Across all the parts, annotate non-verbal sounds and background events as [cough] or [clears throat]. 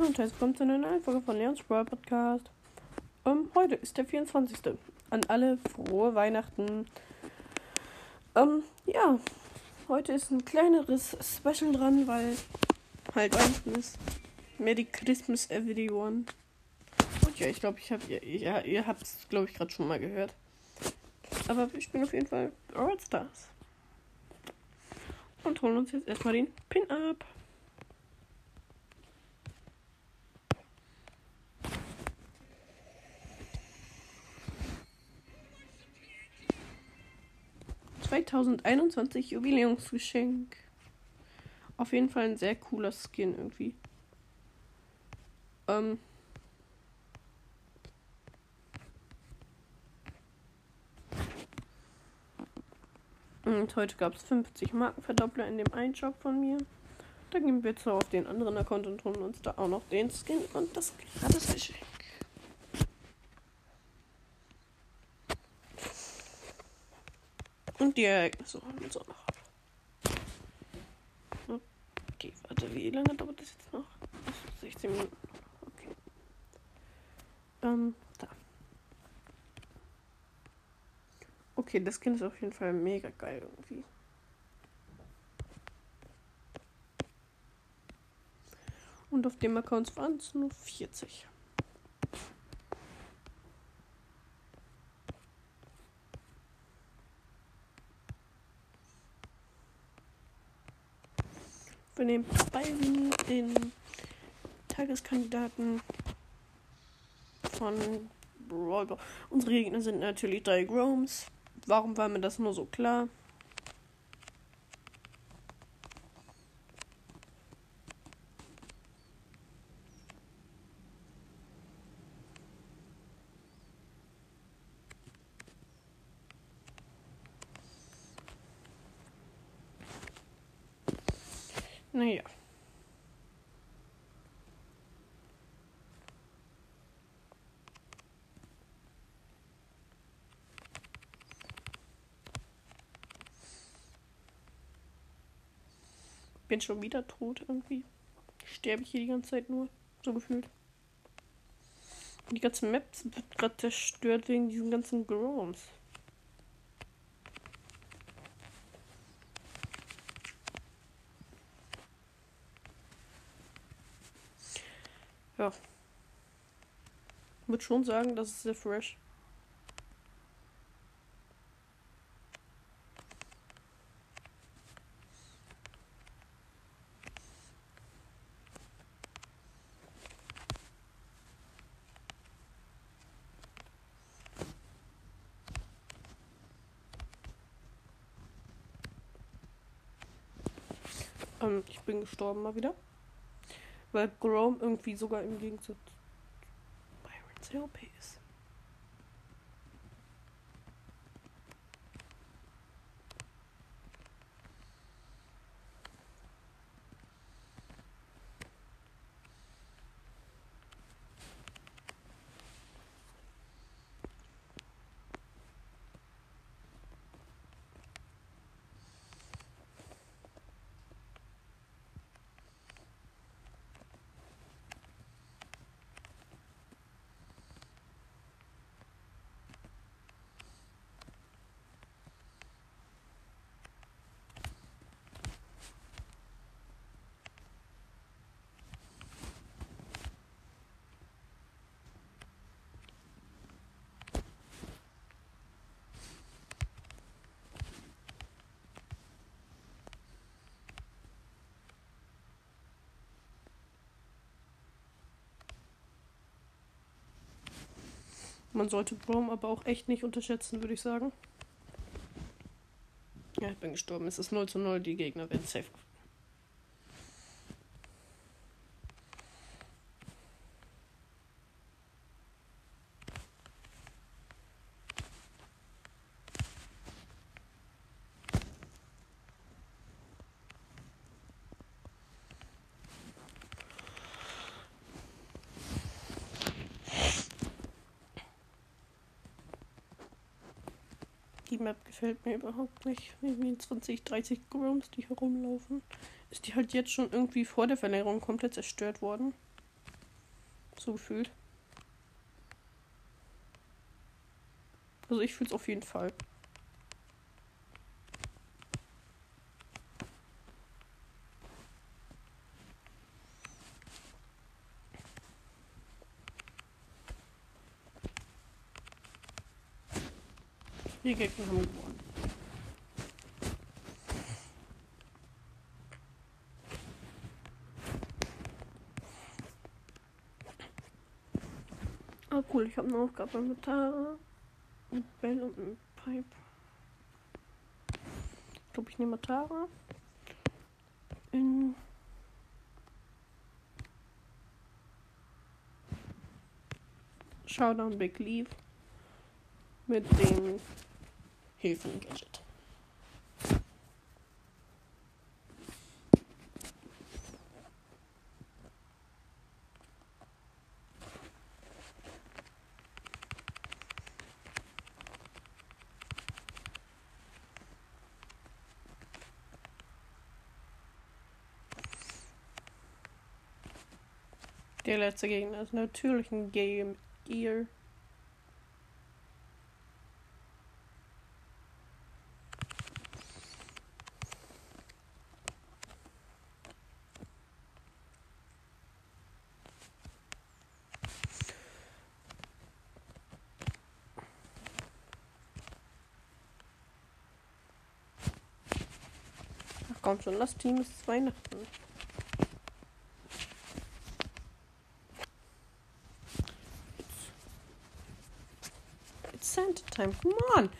und herzlich willkommen zu einer neuen Folge von Leons Brawl Podcast. Ähm, heute ist der 24. An alle frohe Weihnachten. Ähm, ja, heute ist ein kleineres Special dran, weil halt Weihnachten ist. Merry Christmas everyone. Und ja, ich glaube, ich habe ihr, ja, ihr habt es, glaube ich, gerade schon mal gehört. Aber wir spielen auf jeden Fall All Stars. Und holen uns jetzt erstmal den Pin ab. ...2021 Jubiläumsgeschenk. Auf jeden Fall ein sehr cooler Skin irgendwie. Ähm... Und heute gab es 50 Markenverdoppler in dem einen Shop von mir. Dann gehen wir jetzt auf den anderen Account und holen uns da auch noch den Skin und das Gratisgeschenk. Und die Ereignisse holen uns auch noch. Okay, warte, wie lange dauert das jetzt noch? 16 Minuten. Okay. Ähm, da. Okay, das Kind ist auf jeden Fall mega geil irgendwie. Und auf dem Account waren es nur 40. Wir nehmen Balvin, den Tageskandidaten von Brawl. Unsere Gegner sind natürlich drei Groms. Warum war mir das nur so klar? Bin schon wieder tot irgendwie. Sterbe ich hier die ganze Zeit nur. So gefühlt. Und die ganze Map wird gerade zerstört wegen diesen ganzen Groms. Ja. Ich würde schon sagen, das ist sehr fresh. Ähm, ich bin gestorben mal wieder. Weil Grom irgendwie sogar im Gegensatz Byron sehr OP ist. Man sollte Brom aber auch echt nicht unterschätzen, würde ich sagen. Ja, ich bin gestorben. Es ist 0 zu 0. Die Gegner werden safe. Die Map gefällt mir überhaupt nicht. Irgendwie 20, 30 Groms, die herumlaufen. Ist die halt jetzt schon irgendwie vor der Verlängerung komplett zerstört worden? So gefühlt. Also ich fühle es auf jeden Fall. Die Gegner haben gewonnen. Ah, cool, ich habe eine Aufgabe mit Tara, mit Bell und mit Pipe. Ich glaube, ich nehme Tara. In Showdown Big Leave mit dem Hilfen-Gadget. Der letzte Gegner ist natürlich ein Game Gear. Ach schon, das Team ist Weihnachten. It's Santa time, come on.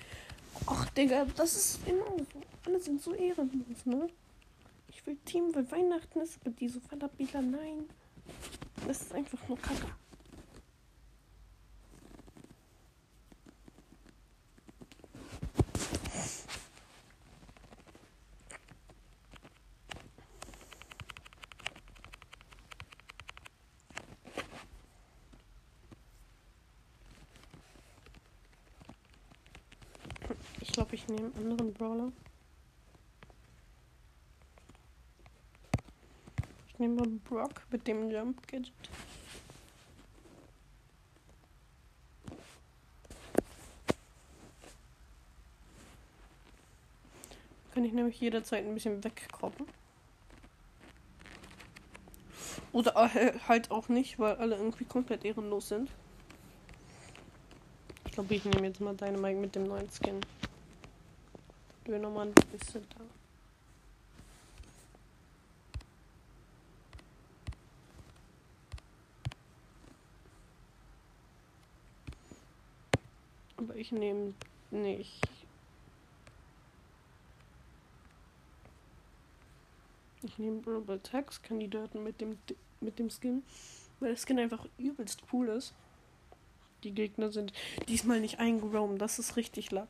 Ach, Digga, das ist immer so. Alle sind so ehrenlos, ne? Ich will Team, weil Weihnachten ist, aber diese Falabila, nein. Das ist einfach nur Kacke. Nehme einen anderen Brawler. Ich nehme Brock mit dem Jump Gadget. Kann ich nämlich jederzeit ein bisschen wegkroppen. Oder äh, halt auch nicht, weil alle irgendwie komplett ehrenlos sind. Ich glaube, ich nehme jetzt mal Dynamite mit dem neuen Skin. Dönermann bisschen da. Aber ich nehme nicht. Ich nehme Global Tax Kandidaten mit dem mit dem Skin, weil der Skin einfach übelst cool ist. Die Gegner sind diesmal nicht eingeroamt, das ist richtig Lack.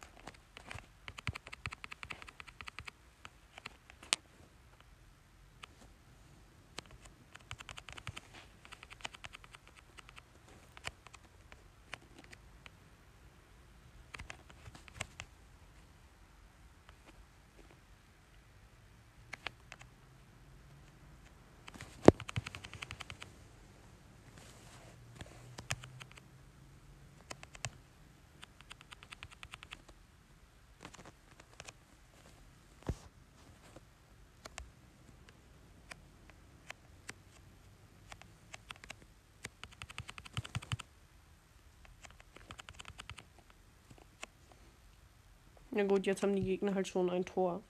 Ja gut, jetzt haben die Gegner halt schon ein Tor.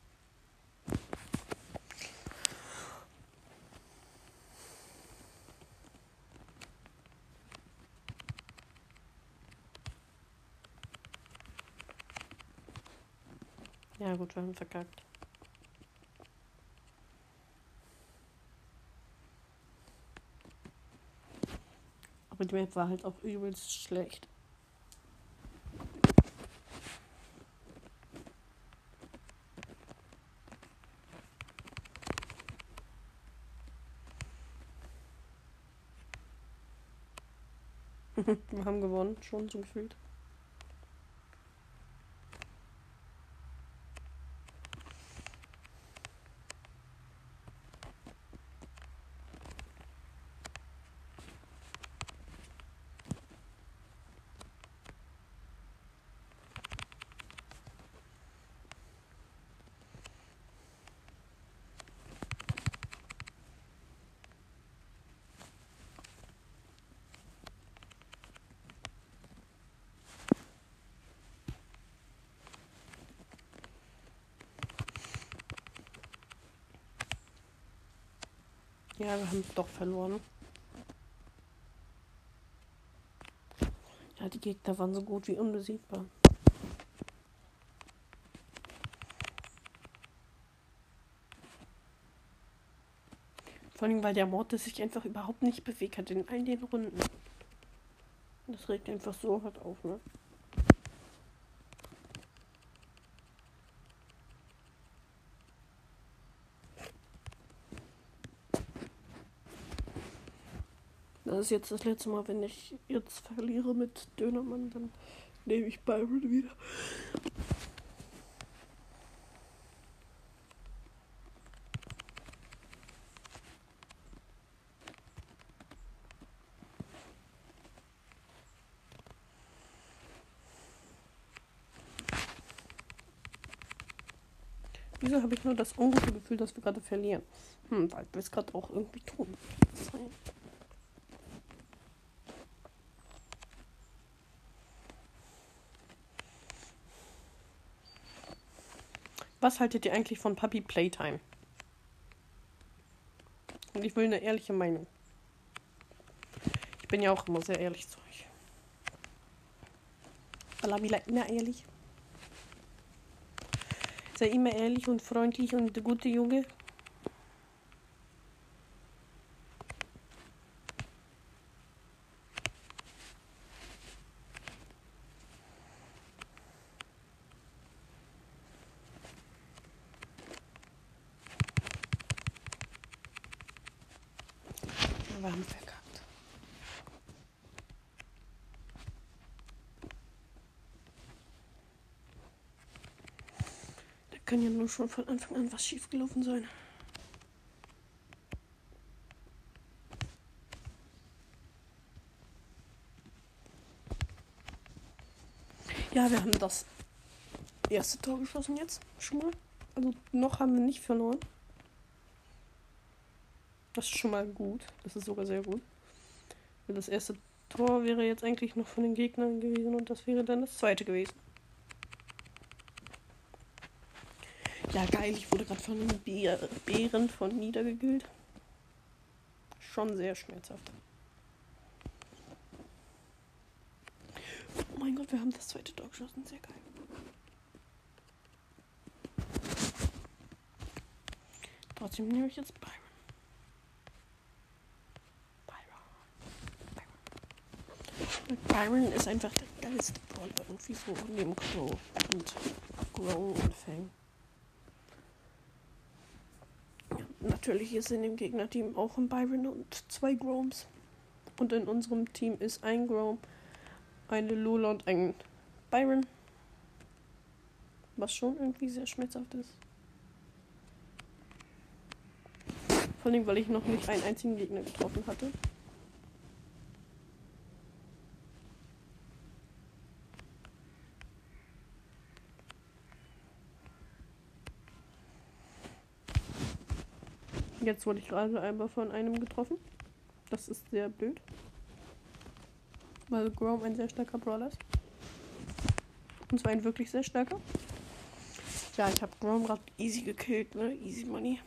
Ja gut, wir haben verkackt. Aber die Map war halt auch übelst schlecht. [laughs] Wir haben gewonnen, schon so gefühlt. Ja, wir haben doch verloren. Ja, die Gegner waren so gut wie unbesiegbar. Vor allem, weil der Mortis sich einfach überhaupt nicht bewegt hat in all den Runden. Das regt einfach so hart auf, ne? Das ist jetzt das letzte Mal, wenn ich jetzt verliere mit Dönermann, dann nehme ich Byron wieder. Wieso habe ich nur das ungute Gefühl, dass wir gerade verlieren? Hm, weil wir es gerade auch irgendwie tun. Was haltet ihr eigentlich von Puppy Playtime? Und ich will eine ehrliche Meinung. Ich bin ja auch immer sehr ehrlich zu euch. Alabila immer ehrlich. Sei immer ehrlich und freundlich und der gute Junge. Wir haben verkackt. Da kann ja nur schon von Anfang an was schiefgelaufen sein. Ja, wir haben das erste Tor geschossen jetzt schon mal. Also noch haben wir nicht verloren. Das ist schon mal gut. Das ist sogar sehr gut. Das erste Tor wäre jetzt eigentlich noch von den Gegnern gewesen und das wäre dann das zweite gewesen. Ja, geil. Ich wurde gerade von den Bären von niedergegült. Schon sehr schmerzhaft. Oh mein Gott, wir haben das zweite Tor geschossen. Sehr geil. Trotzdem nehme ich jetzt Byron. Byron ist einfach der geilste Brawler irgendwie so neben Crow und Grow und Fang. Ja, natürlich ist in dem Gegnerteam auch ein Byron und zwei Groms. Und in unserem Team ist ein Grom, eine Lola und ein Byron. Was schon irgendwie sehr schmerzhaft ist. Vor allem, weil ich noch nicht einen einzigen Gegner getroffen hatte. Jetzt wurde ich gerade einmal von einem getroffen. Das ist sehr blöd. Weil Grom ein sehr starker Brawler ist. Und zwar ein wirklich sehr starker. Ja, ich habe Grom gerade easy gekillt, ne? Easy Money.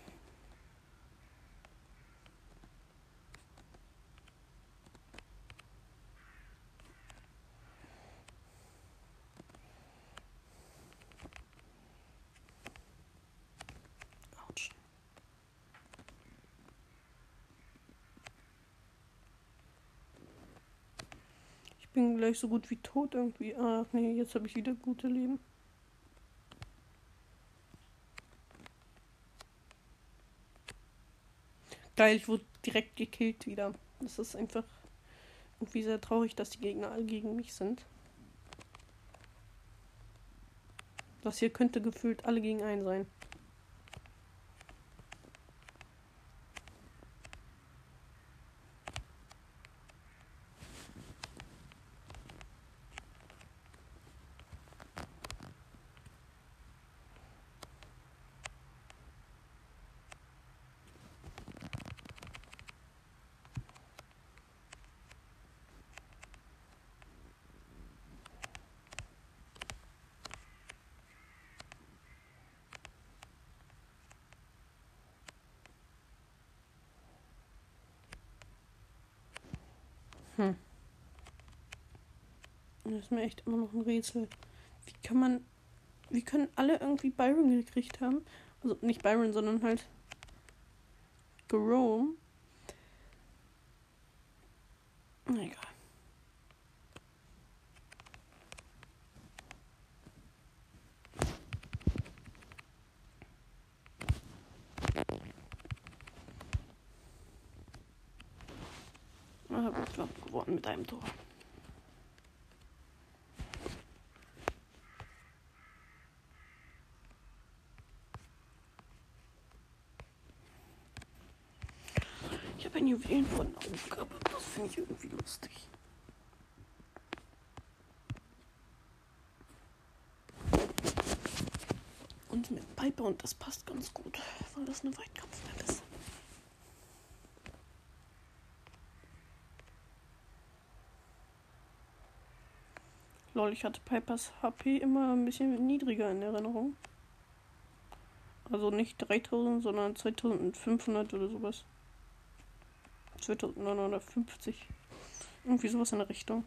bin gleich so gut wie tot irgendwie. Ach nee, jetzt habe ich wieder gute Leben. Geil, ich wurde direkt gekillt wieder. Das ist einfach irgendwie sehr traurig, dass die Gegner alle gegen mich sind. Das hier könnte gefühlt alle gegen einen sein. Das ist mir echt immer noch ein Rätsel. Wie kann man. Wie können alle irgendwie Byron gekriegt haben? Also nicht Byron, sondern halt. Jerome. Egal. Ah, gut, knapp geworden mit einem Tor. Juwelen von Aufgabe. Das finde ich irgendwie lustig. Und mit Piper und das passt ganz gut, weil das eine Weitkampfmap ist. Lol, ich hatte Pipers HP immer ein bisschen niedriger in Erinnerung. Also nicht 3000, sondern 2500 oder sowas. 2950. Irgendwie sowas in der Richtung.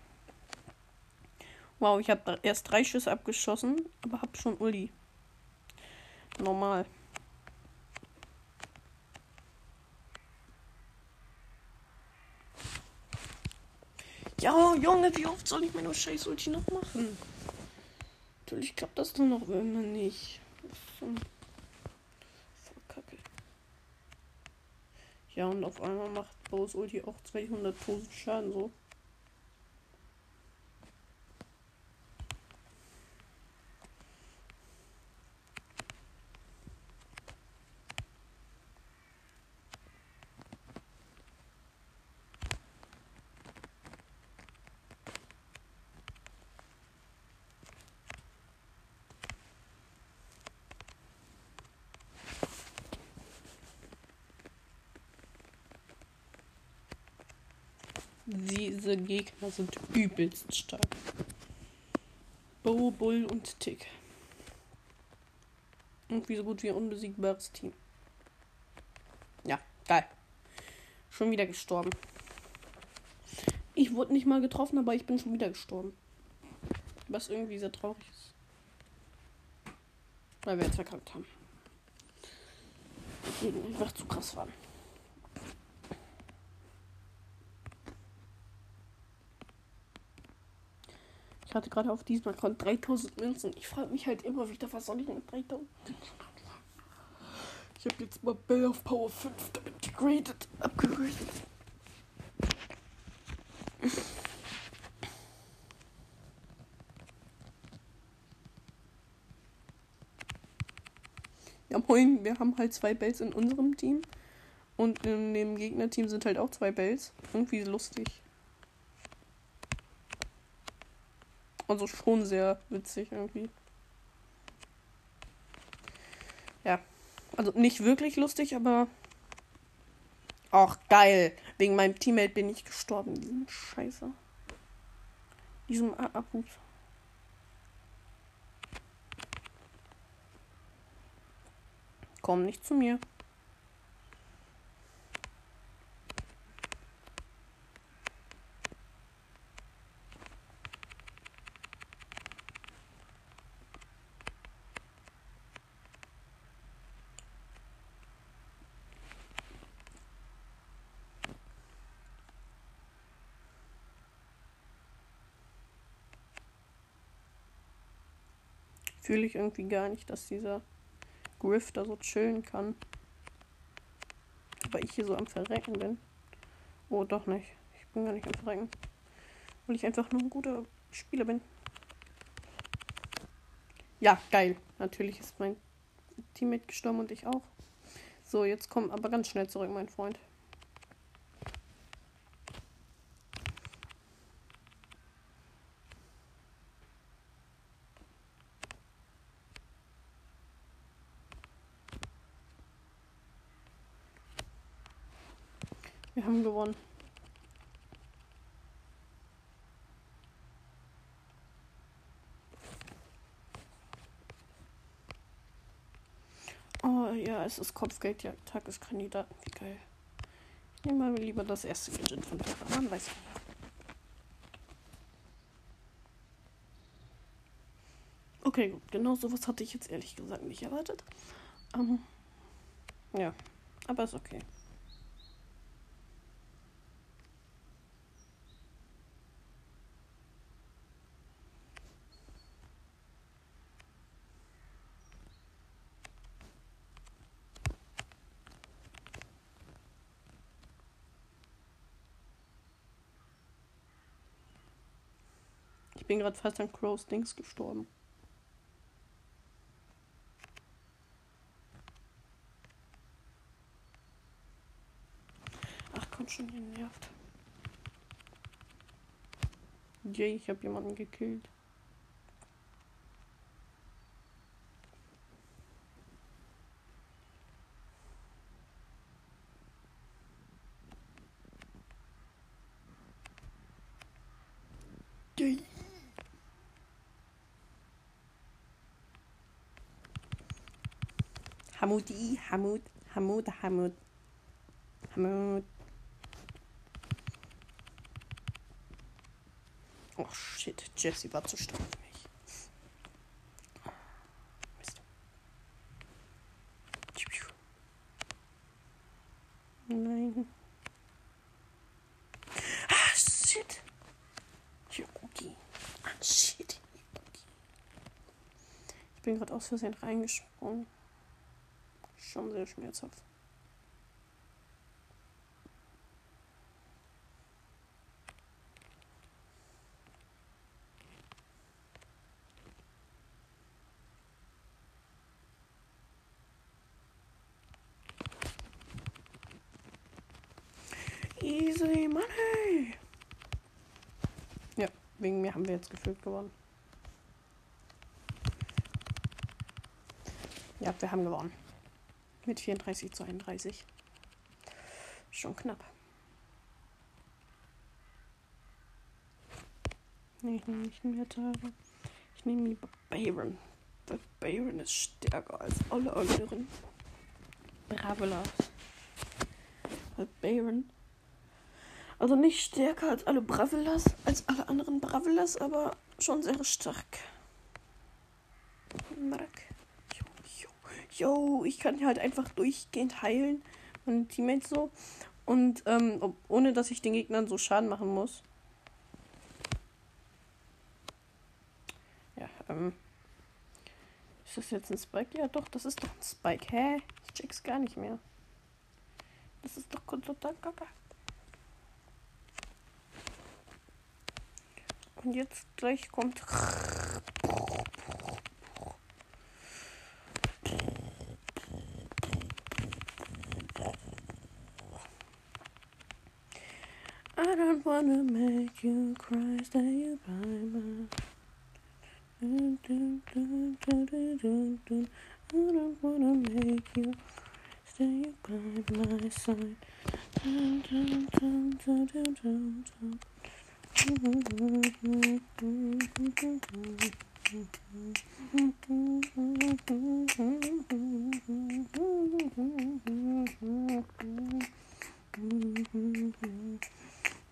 Wow, ich habe erst drei Schüsse abgeschossen, aber hab schon Uli. Normal. Ja, Junge, wie oft soll ich meine scheiß Ulti noch machen? Natürlich klappt das dann noch immer nicht. Voll kacke. Ja, und auf einmal macht Bose Ulti auch 200.000 Schaden so. Diese Gegner sind übelst stark. Bo, Bull und Tick. Irgendwie so gut wie ein unbesiegbares Team. Ja, geil. Schon wieder gestorben. Ich wurde nicht mal getroffen, aber ich bin schon wieder gestorben. Was irgendwie sehr traurig ist. Weil wir jetzt verkackt haben. Einfach zu krass waren. Hatte gerade auf diesem Account 3000 Münzen. Ich frage mich halt immer wieder, was soll ich mit 3000 Ich habe jetzt mal Bell auf Power 5 upgraded. upgraded. Ja, moin, wir haben halt zwei Bells in unserem Team. Und in dem Gegnerteam sind halt auch zwei Bells. Irgendwie lustig. Also schon sehr witzig irgendwie. Ja. Also nicht wirklich lustig, aber. Auch geil. Wegen meinem Teammate bin ich gestorben. Diesen Scheiße. Diesem Abhut. Komm nicht zu mir. Fühle ich irgendwie gar nicht, dass dieser Griff da so chillen kann. Aber ich hier so am Verrecken bin. Oh, doch nicht. Ich bin gar nicht am Verrecken. Weil ich einfach nur ein guter Spieler bin. Ja, geil. Natürlich ist mein Teammate gestorben und ich auch. So, jetzt komm aber ganz schnell zurück, mein Freund. gewonnen. Oh ja, es ist Kopfgeld, ja, Tageskandidaten, wie geil. Nehmen wir lieber das erste Gadget von Terra, man weiß nicht. Okay, gut, genau sowas hatte ich jetzt ehrlich gesagt nicht erwartet. Ähm, ja, aber ist okay. Ich bin gerade fast an Crows Dings gestorben. Ach komm schon, ihr nervt. Yay, ich habe jemanden gekillt. Yay. Hamudi, Hamud, Hamud, Hamud, Hamud. Oh shit, Jesse war zu stark für mich. Mist. Nein. Ah, shit. Yogi. Ah, shit. Ich bin gerade aus Versehen reingesprungen. Schon sehr schmerzhaft. Easy money. Ja, wegen mir haben wir jetzt gefühlt gewonnen. Ja, wir haben gewonnen. Mit 34 zu 31. Schon knapp. Nee, ich nehme nicht mehr Tara. Ich nehme lieber Baron. Weil Baron ist stärker als alle anderen. Bravelas. Baron. Also nicht stärker als alle Bravelas, als alle anderen Bravelas, aber schon sehr stark. Yo, ich kann halt einfach durchgehend heilen und Teammates so. Und ähm, ohne dass ich den Gegnern so Schaden machen muss. Ja, ähm. Ist das jetzt ein Spike? Ja, doch, das ist doch ein Spike. Hä? Ich check's gar nicht mehr. Das ist doch total kacke. Und jetzt gleich kommt. Don't wanna make you cry, stay by my. I don't wanna make you stay by my side. I [laughs]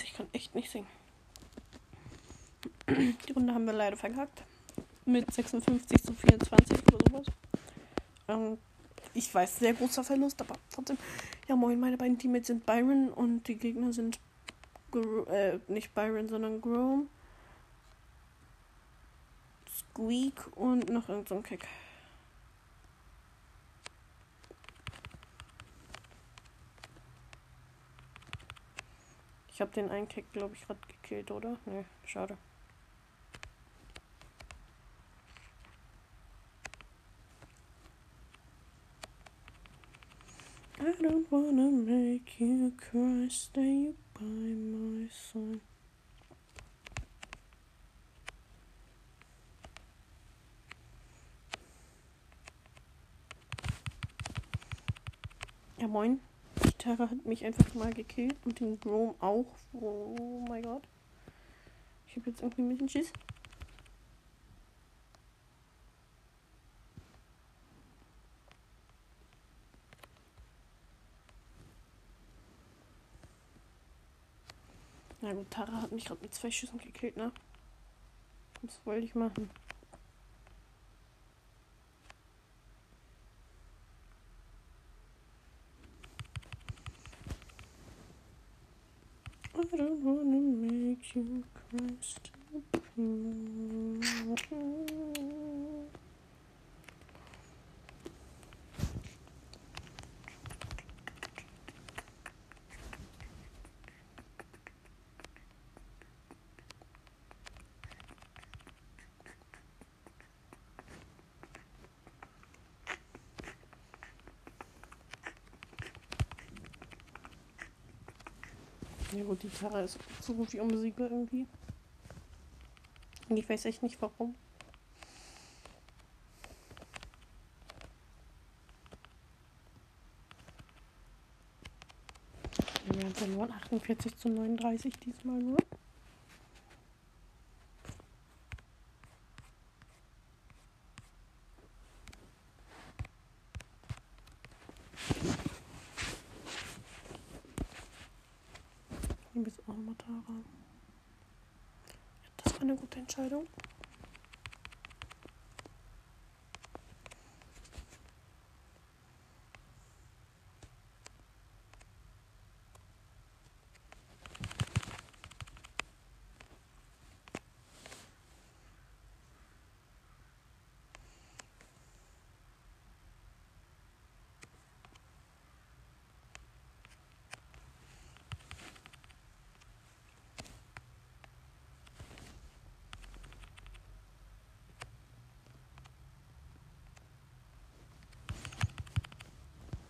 Ich weiß, ich kann echt nicht singen. Die Runde haben wir leider verkackt. Mit 56 zu 24 oder sowas. Ähm, ich weiß, sehr großer Verlust, aber trotzdem. Ja, moin, meine beiden Teammates sind Byron und die Gegner sind Gro äh, nicht Byron, sondern Grom. Squeak und noch irgendein so Kick. Ich habe den einen Keck, glaube ich, gerade gekillt, oder? Nee, schade. I don't wanna make you cry, stay by my side. Ja, moin. Tara hat mich einfach mal gekillt und den Grom auch. Oh mein Gott. Ich habe jetzt irgendwie ein bisschen Schiss. Na gut, Tara hat mich gerade mit zwei Schüssen gekillt, ne? Was wollte ich machen? I don't wanna make you Stop. Ja gut, die Tara ist so gut wie unbesiegbar irgendwie. Und ich weiß echt nicht warum. Wir haben verloren 48 zu 39 diesmal nur. Hier ist auch nochmal Tara. Das war eine gute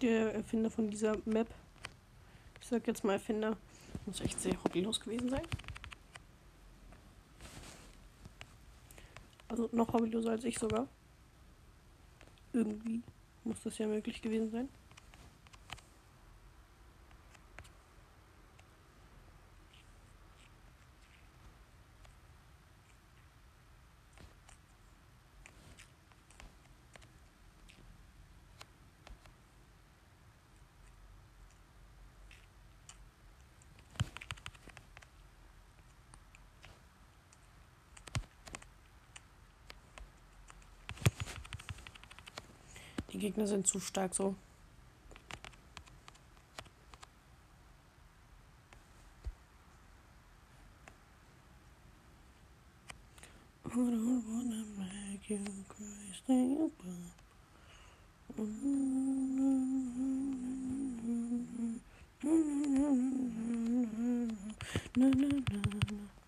Der Erfinder von dieser Map, ich sag jetzt mal Erfinder, muss echt sehr hobbylos gewesen sein. Also noch hobbyloser als ich sogar. Irgendwie muss das ja möglich gewesen sein. Gegner sind zu stark so. I don't wanna make you cry, stay above. Na, na, na, na.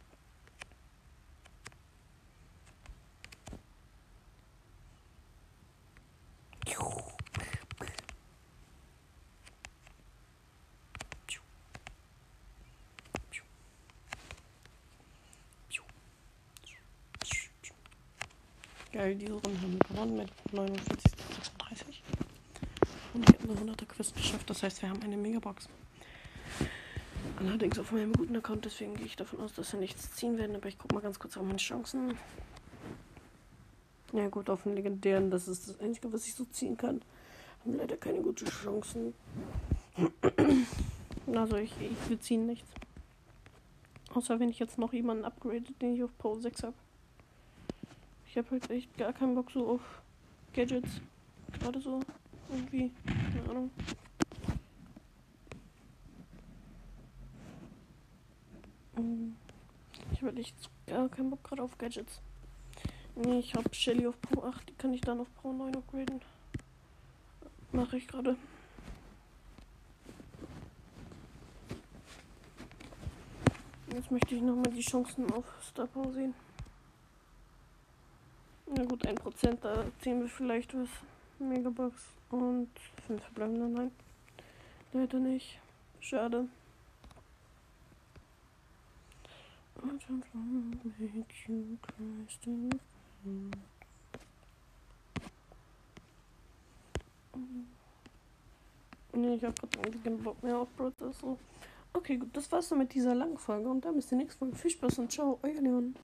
Geil, diese Runde haben wir gewonnen mit 49 zu 36. Und ich habe eine 100er Quest geschafft, das heißt, wir haben eine Megabox. Allerdings auf meinem guten Account, deswegen gehe ich davon aus, dass wir nichts ziehen werden, aber ich gucke mal ganz kurz auf meine Chancen. Ja gut, auf den legendären, das ist das Einzige, was ich so ziehen kann. Haben leider keine guten Chancen. [clears throat] Also ich, ich wir ziehen nichts. Außer wenn ich jetzt noch jemanden upgrade, den ich auf Pro 6 habe. Ich habe halt echt gar keinen Bock so auf Gadgets. Gerade so irgendwie. Keine Ahnung. Mm, Ich habe halt echt gar keinen Bock gerade auf Gadgets. Nee, ich habe Shelly auf Pro 8, die kann ich dann auf Pro 9 upgraden. Mache ich gerade. Jetzt möchte ich nochmal die Chancen auf Star Power sehen. Na gut, 1%, da ziehen wir vielleicht was. Megabox und 5 verbleibende, nein. Leider nicht. Schade. Nee, ich hab grad keinen Bock mehr auf Prozessor. Okay, gut, das war's dann mit dieser langen Folge und dann bis zur nächsten Folge. Viel Spaß und ciao, euer Leon.